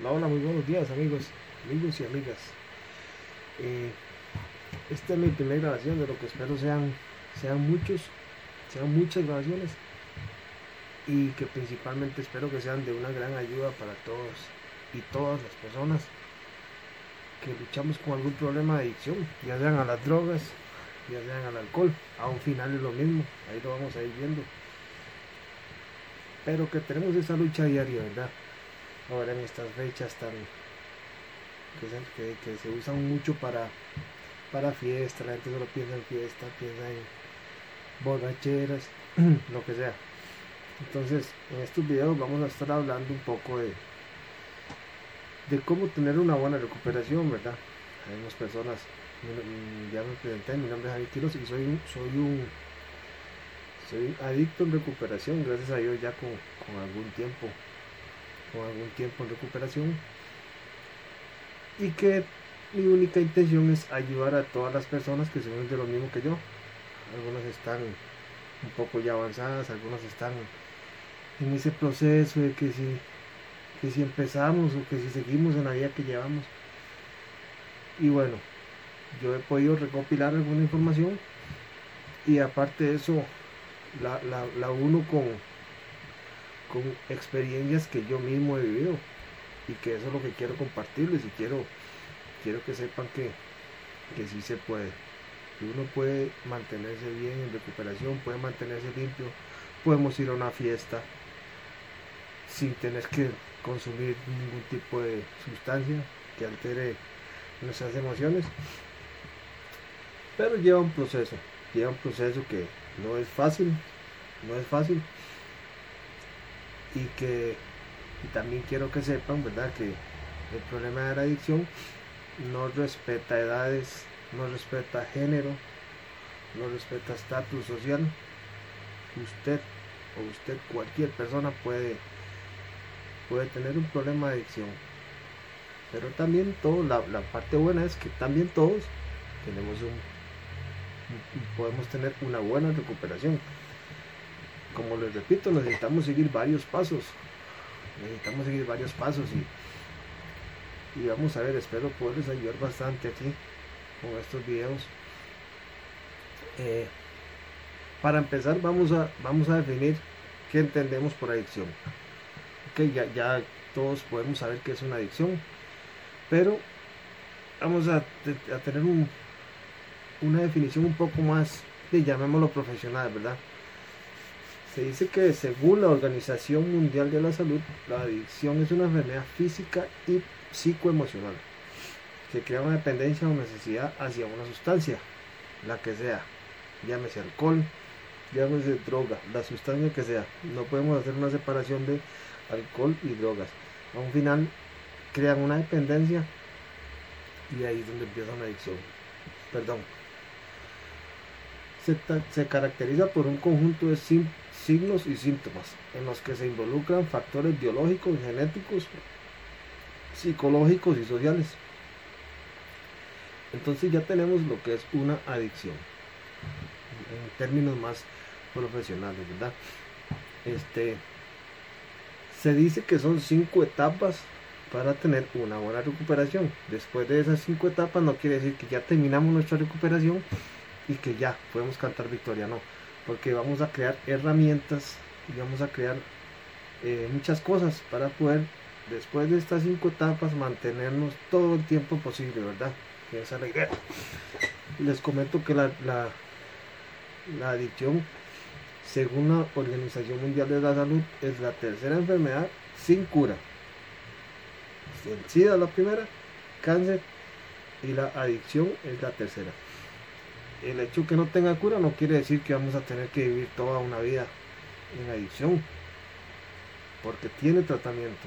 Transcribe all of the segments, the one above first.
Hola, hola, muy buenos días amigos, amigos y amigas. Eh, esta es mi primera grabación de lo que espero sean, sean muchos, sean muchas grabaciones y que principalmente espero que sean de una gran ayuda para todos y todas las personas que luchamos con algún problema de adicción, ya sean a las drogas, ya sean al alcohol, a un final es lo mismo, ahí lo vamos a ir viendo. Pero que tenemos esa lucha diaria, ¿verdad? Ahora en estas fechas tan que se, usan mucho para para fiesta, la gente solo piensa en fiesta, piensa en borracheras, lo que sea. Entonces, en estos videos vamos a estar hablando un poco de, de cómo tener una buena recuperación, ¿verdad? Hay unas personas, ya me presenté, mi nombre es Javi Quiroz y soy un, soy un soy adicto en recuperación, gracias a Dios ya con, con algún tiempo con algún tiempo en recuperación y que mi única intención es ayudar a todas las personas que se ven de lo mismo que yo. Algunas están un poco ya avanzadas, algunas están en ese proceso de que si, que si empezamos o que si seguimos en la vida que llevamos. Y bueno, yo he podido recopilar alguna información y aparte de eso la, la, la uno con, con experiencias que yo mismo he vivido. Y que eso es lo que quiero compartirles y quiero, quiero que sepan que, que sí se puede, que uno puede mantenerse bien en recuperación, puede mantenerse limpio, podemos ir a una fiesta sin tener que consumir ningún tipo de sustancia que altere nuestras emociones, pero lleva un proceso, lleva un proceso que no es fácil, no es fácil, y que también quiero que sepan, ¿verdad? Que el problema de la adicción no respeta edades, no respeta género, no respeta estatus social. Usted o usted, cualquier persona puede, puede tener un problema de adicción. Pero también todo, la, la parte buena es que también todos tenemos un, podemos tener una buena recuperación como les repito, necesitamos seguir varios pasos. Necesitamos seguir varios pasos y, y vamos a ver, espero poderles ayudar bastante aquí con estos videos. Eh, para empezar vamos a, vamos a definir qué entendemos por adicción. Ok, ya, ya todos podemos saber qué es una adicción, pero vamos a, a tener un, una definición un poco más, de, llamémoslo profesional, ¿verdad? Se dice que según la Organización Mundial de la Salud, la adicción es una enfermedad física y psicoemocional que crea una dependencia o necesidad hacia una sustancia, la que sea, llámese alcohol, llámese droga, la sustancia que sea. No podemos hacer una separación de alcohol y drogas. A un final crean una dependencia y ahí es donde empieza una adicción. Perdón. Se, caracteriza por un conjunto de signos y síntomas en los que se involucran factores biológicos, genéticos, psicológicos y sociales. Entonces ya tenemos lo que es una adicción en términos más profesionales, ¿verdad? Este se dice que son cinco etapas para tener una buena recuperación. Después de esas cinco etapas no quiere decir que ya terminamos nuestra recuperación y que ya podemos cantar victoria, no porque vamos a crear herramientas y vamos a crear eh, muchas cosas para poder después de estas cinco etapas mantenernos todo el tiempo posible, ¿verdad? esa es la idea. Les comento que la, la, adicción, según la Organización Mundial de la Salud, es la tercera enfermedad sin cura. El SIDA es la primera, cáncer y la adicción es la tercera el hecho que no tenga cura no quiere decir que vamos a tener que vivir toda una vida en adicción, porque tiene tratamiento.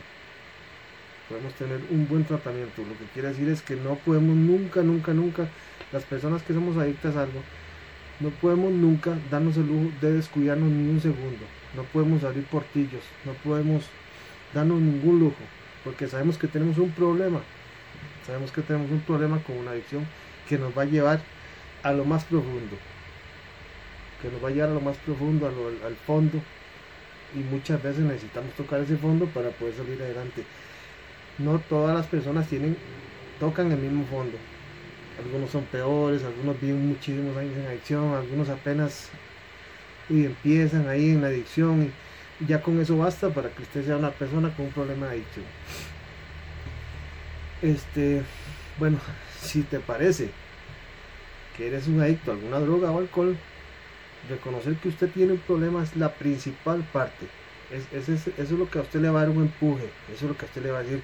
Podemos tener un buen tratamiento. Lo que quiere decir es que no podemos nunca, nunca, nunca, las personas que somos adictas a algo, no podemos nunca darnos el lujo de descuidarnos ni un segundo. No podemos abrir portillos, no podemos darnos ningún lujo, porque sabemos que tenemos un problema. Sabemos que tenemos un problema con una adicción que nos va a llevar a lo más profundo, que nos va a a lo más profundo, al fondo, y muchas veces necesitamos tocar ese fondo para poder salir adelante. no todas las personas tienen, tocan el mismo fondo. Algunos son peores, algunos viven muchísimos años en adicción, algunos apenas y empiezan ahí en la adicción y ya con eso basta para que usted sea una persona con un problema de adicción. Este, bueno, si te parece eres un adicto a alguna droga o alcohol, reconocer que usted tiene un problema es la principal parte. Es, eso es lo que a usted le va a dar un empuje, eso es lo que a usted le va a decir,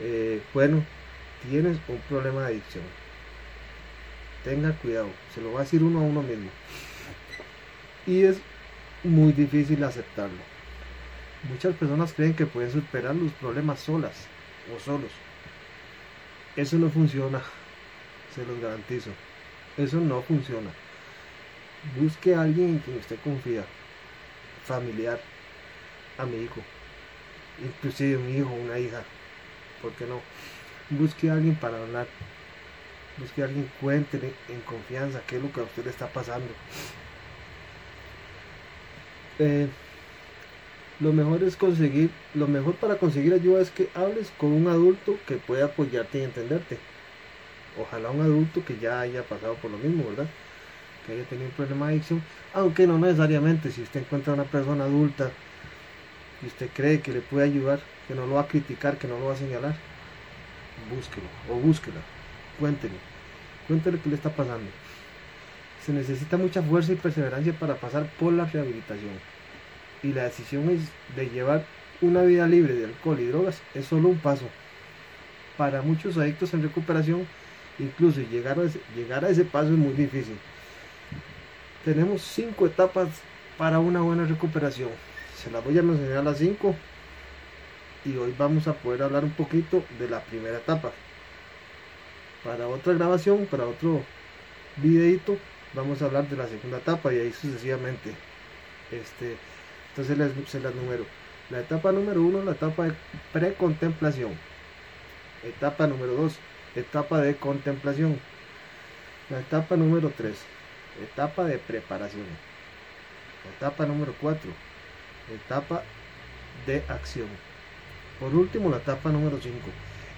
eh, bueno, tienes un problema de adicción. Tenga cuidado, se lo va a decir uno a uno mismo. Y es muy difícil aceptarlo. Muchas personas creen que pueden superar los problemas solas o solos. Eso no funciona, se los garantizo. Eso no funciona. Busque a alguien en quien usted confía, familiar, amigo, inclusive un hijo, una hija, ¿por qué no? Busque a alguien para hablar, busque a alguien, cuéntele en confianza qué es lo que a usted le está pasando. Eh, lo mejor es conseguir, lo mejor para conseguir ayuda es que hables con un adulto que pueda apoyarte y entenderte. Ojalá un adulto que ya haya pasado por lo mismo, ¿verdad? Que haya tenido un problema de adicción, aunque no necesariamente, si usted encuentra una persona adulta y usted cree que le puede ayudar, que no lo va a criticar, que no lo va a señalar, búsquelo o búsquela, cuéntele, cuéntele qué le está pasando. Se necesita mucha fuerza y perseverancia para pasar por la rehabilitación. Y la decisión es de llevar una vida libre de alcohol y drogas es solo un paso. Para muchos adictos en recuperación, incluso llegar a ese, paso es muy difícil. Tenemos cinco etapas para una buena recuperación. Se las voy a mencionar las cinco y hoy vamos a poder hablar un poquito de la primera etapa. Para otra grabación, para otro videito, vamos a hablar de la segunda etapa y ahí sucesivamente. Este, entonces se las número. La etapa número uno, la etapa de precontemplación. Etapa número dos, etapa de contemplación. La etapa número tres, etapa de preparación. Etapa número cuatro, etapa de acción. Por último, la etapa número 5,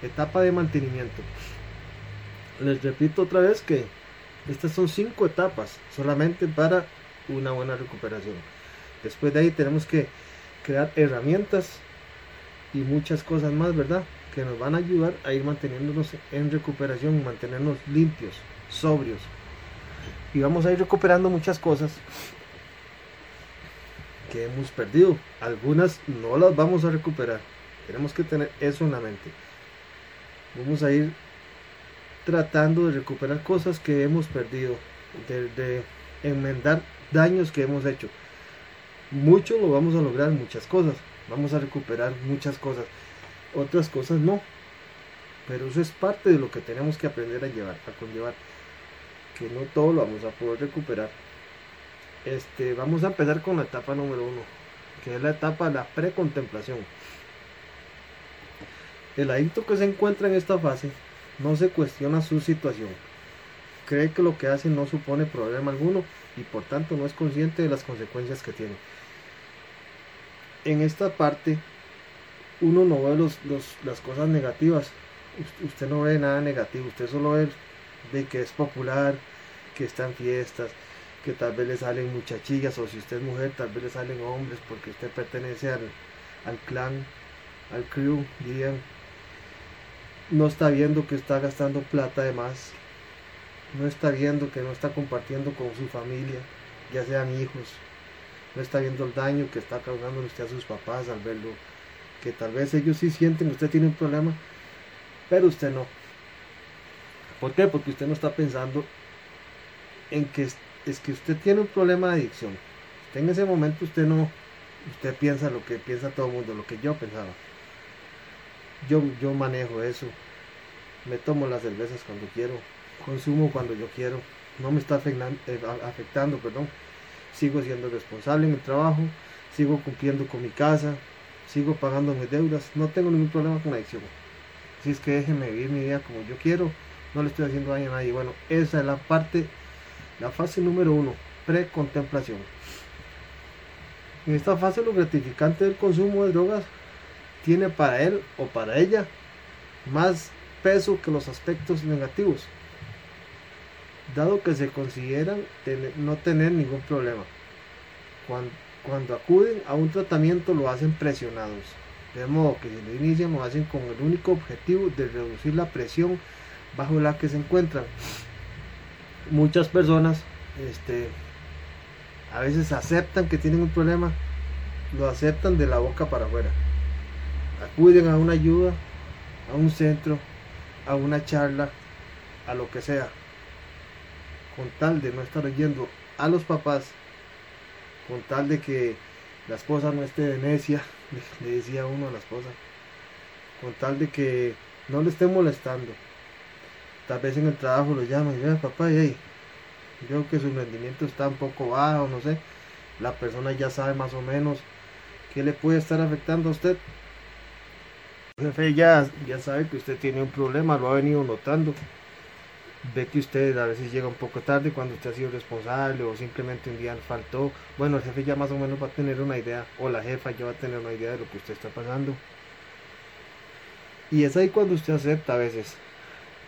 etapa de mantenimiento. Les repito otra vez que estas son cinco etapas solamente para una buena recuperación. Después de ahí tenemos que crear herramientas y muchas cosas más, ¿verdad? Nos van a ayudar a ir manteniéndonos en recuperación, mantenernos limpios, sobrios. Y vamos a ir recuperando muchas cosas que hemos perdido. Algunas no las vamos a recuperar. Tenemos que tener eso en la mente. Vamos a ir tratando de recuperar cosas que hemos perdido, de, enmendar daños que hemos hecho. Mucho lo vamos a lograr, muchas cosas. Vamos a recuperar muchas cosas. Otras cosas no. Pero eso es parte de lo que tenemos que aprender a llevar, a conllevar. Que no todo lo vamos a poder recuperar. Este, vamos a empezar con la etapa número uno, que es la etapa de la precontemplación. El adicto que se encuentra en esta fase no se cuestiona su situación. Cree que lo que hace no supone problema alguno y por tanto no es consciente de las consecuencias que tiene. En esta parte uno no ve los, las cosas negativas. Usted no ve nada negativo, usted solo ve que es popular, que está en fiestas, que tal vez le salen muchachillas o si usted es mujer tal vez le salen hombres porque usted pertenece al, al clan, al crew, dirían. No está viendo que está gastando plata de más. No está viendo que no está compartiendo con su familia, ya sean hijos. No está viendo el daño que está causando usted a sus papás al verlo. Que tal vez ellos sí sienten que usted tiene un problema, pero usted no. ¿Por qué? Porque usted no está pensando en que es que usted tiene un problema de adicción. en ese momento usted no, usted piensa lo que piensa todo el mundo, lo que yo pensaba. Yo, yo manejo eso. Me tomo las cervezas cuando quiero, consumo cuando yo quiero. No me está afectando, eh, afectando perdón. Sigo siendo responsable en el trabajo, sigo cumpliendo con mi casa, sigo pagando mis deudas. No tengo ningún problema con la adicción. Así es que déjenme vivir mi vida como yo quiero. No le estoy haciendo daño a nadie. Bueno, esa es la parte la fase número uno, precontemplación. En esta fase lo gratificante del consumo de drogas tiene para él o para ella más peso que los aspectos negativos, dado que se consideran no tener ningún problema. Cuando, cuando acuden a un tratamiento lo hacen presionados, de modo que si lo inician lo hacen con el único objetivo de reducir la presión bajo la que se encuentran. Muchas personas este, a veces aceptan que tienen un problema, lo aceptan de la boca para afuera. Acuden a una ayuda, a un centro, a una charla, a lo que sea, con tal de no estar oyendo a los papás, con tal de que la esposa no esté de necia, le decía uno a la esposa, con tal de que no le esté molestando. Tal vez en el trabajo lo llaman y papá, y hey, yo que su rendimiento está un poco bajo, no sé. La persona ya sabe más o menos qué le puede estar afectando a usted. Jefe ya, ya sabe que usted tiene un problema, lo ha venido notando. Ve que usted a veces llega un poco tarde cuando usted ha sido responsable o simplemente un día faltó. Bueno, el jefe ya más o menos va a tener una idea, o la jefa ya va a tener una idea de lo que usted está pasando. Y es ahí cuando usted acepta a veces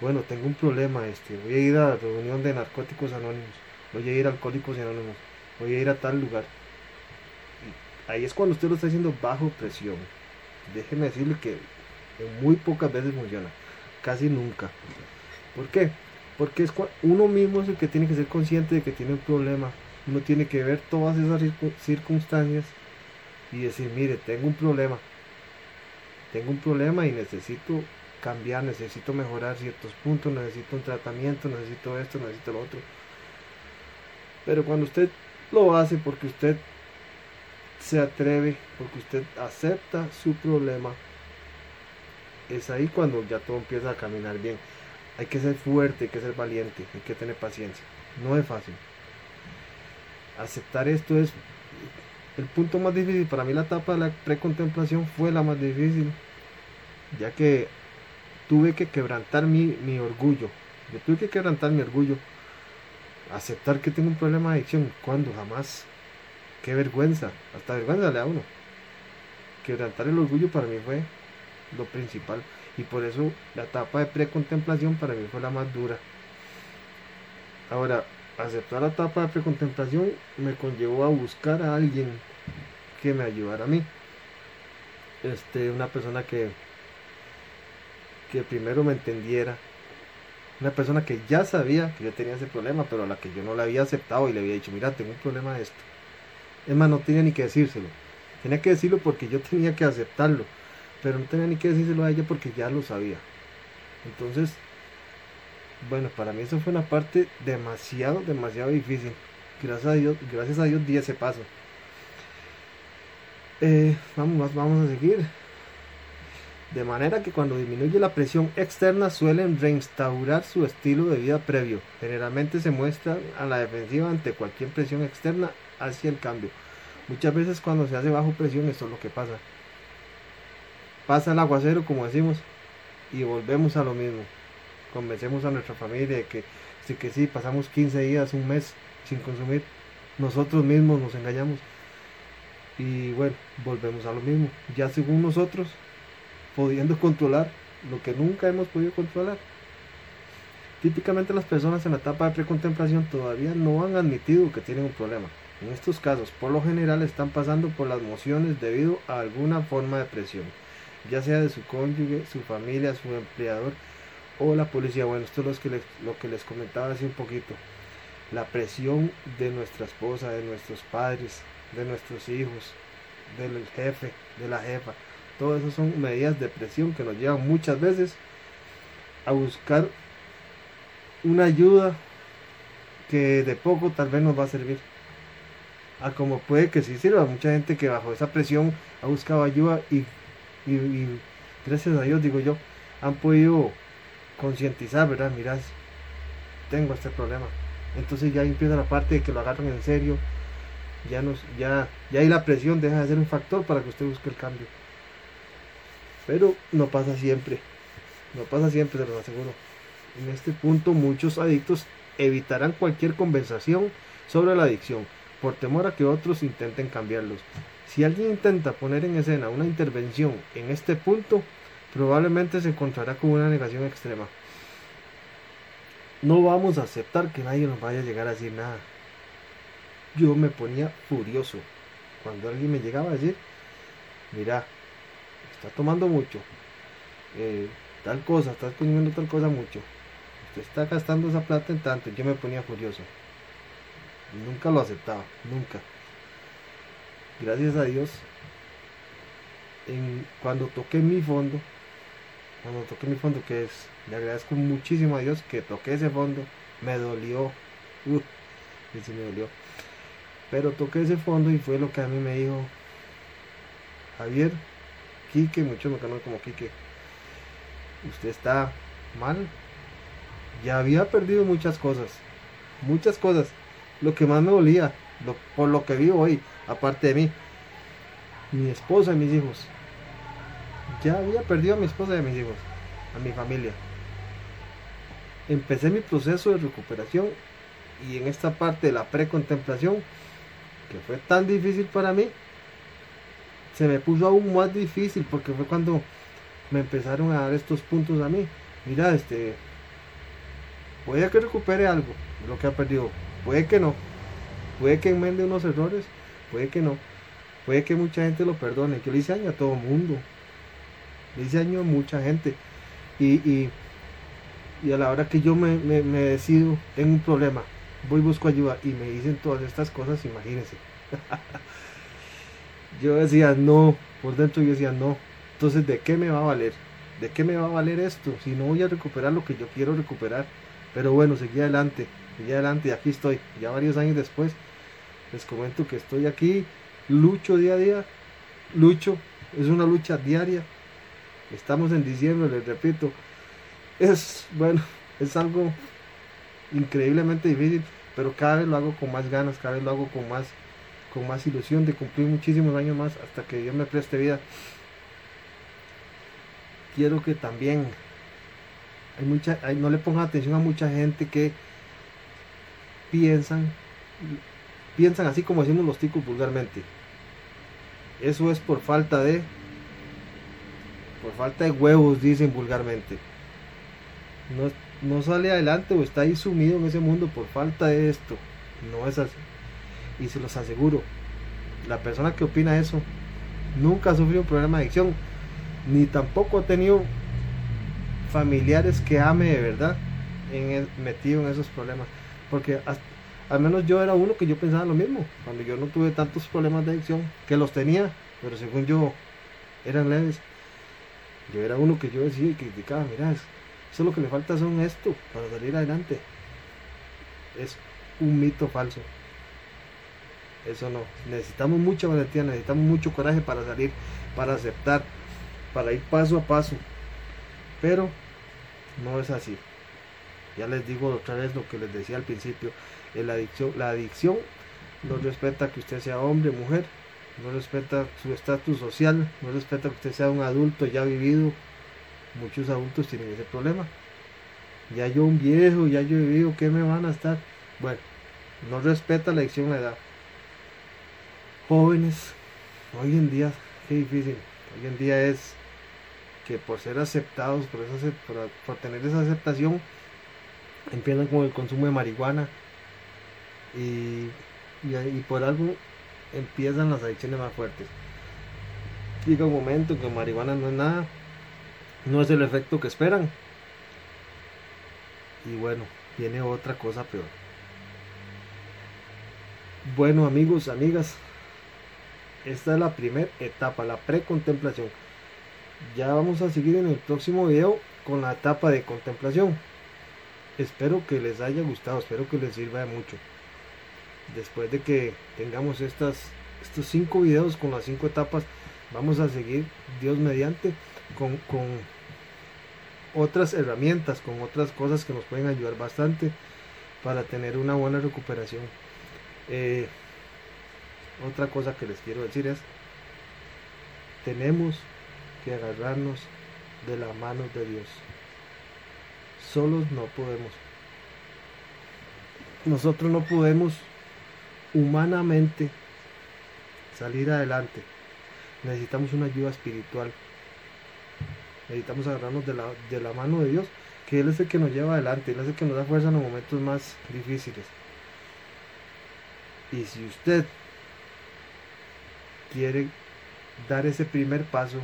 bueno, tengo un problema, este, voy a ir a la reunión de narcóticos anónimos, voy a ir a alcohólicos anónimos, voy a ir a tal lugar. ahí es cuando usted lo está haciendo bajo presión. Déjeme decirle que muy pocas veces funciona, casi nunca. ¿Por qué? Porque es uno mismo es el que tiene que ser consciente de que tiene un problema. Uno tiene que ver todas esas circunstancias y decir, mire, tengo un problema. Tengo un problema y necesito cambiar, necesito mejorar ciertos puntos, necesito un tratamiento, necesito esto, necesito lo otro. Pero cuando usted lo hace porque usted se atreve, porque usted acepta su problema, es ahí cuando ya todo empieza a caminar bien. Hay que ser fuerte, hay que ser valiente, hay que tener paciencia. No es fácil. Aceptar esto es el punto más difícil. Para mí la etapa de la precontemplación fue la más difícil, ya que tuve que quebrantar mi, orgullo. Yo tuve que quebrantar mi orgullo. Aceptar que tengo un problema de adicción. cuando Jamás. Qué vergüenza. Hasta vergüenza le da uno. Quebrantar el orgullo para mí fue lo principal. Y por eso la etapa de precontemplación para mí fue la más dura. Ahora, aceptar la etapa de precontemplación me conllevó a buscar a alguien que me ayudara a mí. Este, una persona que que primero me entendiera. Una persona que ya sabía que yo tenía ese problema, pero a la que yo no le había aceptado y le había dicho, mira, tengo un problema de esto. Es más, no tenía ni que decírselo. Tenía que decirlo porque yo tenía que aceptarlo. Pero no tenía ni que decírselo a ella porque ya lo sabía. Entonces, bueno, para mí eso fue una parte demasiado, demasiado difícil. Gracias a Dios, gracias a Dios di ese paso. Eh, vamos, vamos a seguir. De manera que cuando disminuye la presión externa suelen reinstaurar su estilo de vida previo. Generalmente se muestran a la defensiva ante cualquier presión externa hacia el cambio. Muchas veces cuando se hace bajo presión esto es lo que pasa. Pasa el aguacero como decimos y volvemos a lo mismo. Convencemos a nuestra familia de que sí que sí, pasamos 15 días, un mes sin consumir. Nosotros mismos nos engañamos. Y bueno, volvemos a lo mismo. Ya según nosotros pudiendo controlar lo que nunca hemos podido controlar. Típicamente las personas en la etapa de precontemplación todavía no han admitido que tienen un problema. En estos casos, por lo general, están pasando por las emociones debido a alguna forma de presión, ya sea de su cónyuge, su familia, su empleador o la policía. Bueno, esto es lo que les, lo que les comentaba hace un poquito. La presión de nuestra esposa, de nuestros padres, de nuestros hijos, del jefe, de la jefa todo eso son medidas de presión que nos llevan muchas veces a buscar una ayuda que de poco tal vez nos va a servir. A como puede que sí sirva. Mucha gente que bajo esa presión ha buscado ayuda y, gracias a Dios, digo yo, han podido concientizar, ¿verdad? Mirad, tengo este problema. Entonces ya empieza la parte de que lo agarran en serio. Ya, nos, ya, ya ahí la presión deja de ser un factor para que usted busque el cambio. Pero no pasa siempre. No pasa siempre, se lo aseguro. En este punto muchos adictos evitarán cualquier conversación sobre la adicción por temor a que otros intenten cambiarlos. Si alguien intenta poner en escena una intervención en este punto, probablemente se encontrará con una negación extrema. No vamos a aceptar que nadie nos vaya a llegar a decir nada. Yo me ponía furioso cuando alguien me llegaba a decir, mira, está tomando mucho, eh, tal cosa, estás consumiendo tal cosa mucho, usted está gastando esa plata en tanto, yo me ponía furioso. Nunca lo aceptaba, nunca. Gracias a Dios, cuando toqué mi fondo, cuando toqué mi fondo, que es, le agradezco muchísimo a Dios que toqué ese fondo, me dolió, uh, sí me dolió, pero toqué ese fondo y fue lo que a mí me dijo Javier, Quique, muchos me conocen como Quique, usted está mal, ya había perdido muchas cosas, muchas cosas, lo que más me dolía, por lo que vivo hoy, aparte de mí, mi esposa y mis hijos, ya había perdido a mi esposa y a mis hijos, a mi familia. Empecé mi proceso de recuperación y en esta parte de la precontemplación, que fue tan difícil para mí, se me puso aún más difícil porque fue cuando me empezaron a dar estos puntos a mí. Mira, este, puede que recupere algo de lo que ha perdido, puede que no, puede que enmende unos errores, puede que no, puede que mucha gente lo perdone. Yo le hice daño a todo el mundo, le hice daño a mucha gente. Y, y, a la hora que yo me, me, decido, tengo un problema, voy busco ayuda y me dicen todas estas cosas, imagínense. yo decía no, por dentro yo decía no. Entonces, ¿de qué me va a valer? ¿De qué me va a valer esto? Si no voy a recuperar lo que yo quiero recuperar. Pero bueno, seguí adelante, seguí adelante y aquí estoy. Ya varios años después, les comento que estoy aquí, lucho día a día, lucho, es una lucha diaria, Estamos en diciembre, les repito. Es, bueno, es algo increíblemente difícil, pero cada vez lo hago con más ganas, cada vez lo hago con más, con más ilusión de cumplir muchísimos años más hasta que Dios me preste vida. Quiero que también hay mucha, no le pongan atención a mucha gente que piensan, piensan así como decimos los ticos vulgarmente. Eso es por falta de por falta de huevos, dicen vulgarmente. No, no sale adelante o está ahí sumido en ese mundo por falta de esto. No es así. Y se los aseguro, la persona que opina eso nunca ha sufrido un problema de adicción, ni tampoco ha tenido familiares que ame de verdad en metido en esos problemas. Porque al menos yo era uno que yo pensaba lo mismo. Cuando yo no tuve tantos problemas de adicción, que los tenía, pero según yo eran leves. Yo era uno que yo decía y criticaba, mira, eso lo que le falta son esto para salir adelante. Es un mito falso. Eso no. Necesitamos mucha valentía, necesitamos mucho coraje para salir, para aceptar, para ir paso a paso. Pero no es así. Ya les digo otra vez lo que les decía al principio. La adicción, la adicción no respeta que usted sea hombre, mujer, no respeta su estatus social, no respeta que usted sea un adulto ya vivido. Muchos adultos tienen ese problema. Ya yo un viejo, ya yo vivido, ¿qué me van a estar? Bueno, no respeta la adicción a la edad. Jóvenes, hoy en día, qué difícil. Hoy en día es que por ser aceptados, por, por, tener esa aceptación, empiezan con el consumo de marihuana y, por algo empiezan las adicciones más fuertes. Llega un momento que marihuana no es nada, no es el efecto que esperan. Y bueno, viene otra cosa peor. Bueno amigos, amigas, esta es la primera etapa, la precontemplación. Ya vamos a seguir en el próximo video con la etapa de contemplación. Espero que les haya gustado, espero que les sirva de mucho después de que tengamos estas, estos cinco videos con las cinco etapas, vamos a seguir, Dios mediante, con, otras herramientas, con otras cosas que nos pueden ayudar bastante para tener una buena recuperación. Eh, otra cosa que les quiero decir es, tenemos que agarrarnos de la mano de Dios. Solos no podemos. Nosotros no podemos humanamente salir adelante, necesitamos una ayuda espiritual. Necesitamos agarrarnos de la, de la mano de Dios, que Él es el que nos lleva adelante, Él es el que nos da fuerza en los momentos más difíciles. Y si usted quiere dar ese primer paso,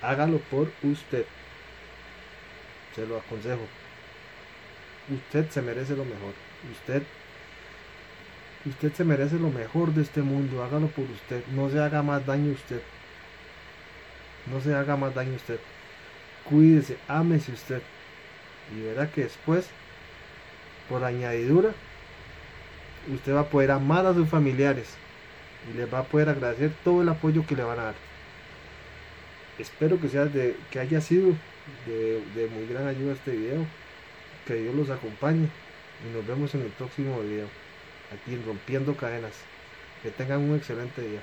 hágalo por usted. Se lo aconsejo. Usted se merece lo mejor. Usted usted se merece lo mejor de este mundo. Hágalo por usted. No se haga más daño usted. No se haga más daño usted. Cuídese, ámese usted. Y verá que después, por añadidura, usted va a poder amar a sus familiares y les va a poder agradecer todo el apoyo que le van a dar. Espero que sea de, que haya sido de, de muy gran ayuda este video. Que Dios los acompañe y nos vemos en el próximo video aquí en Rompiendo Cadenas. Que tengan un excelente día.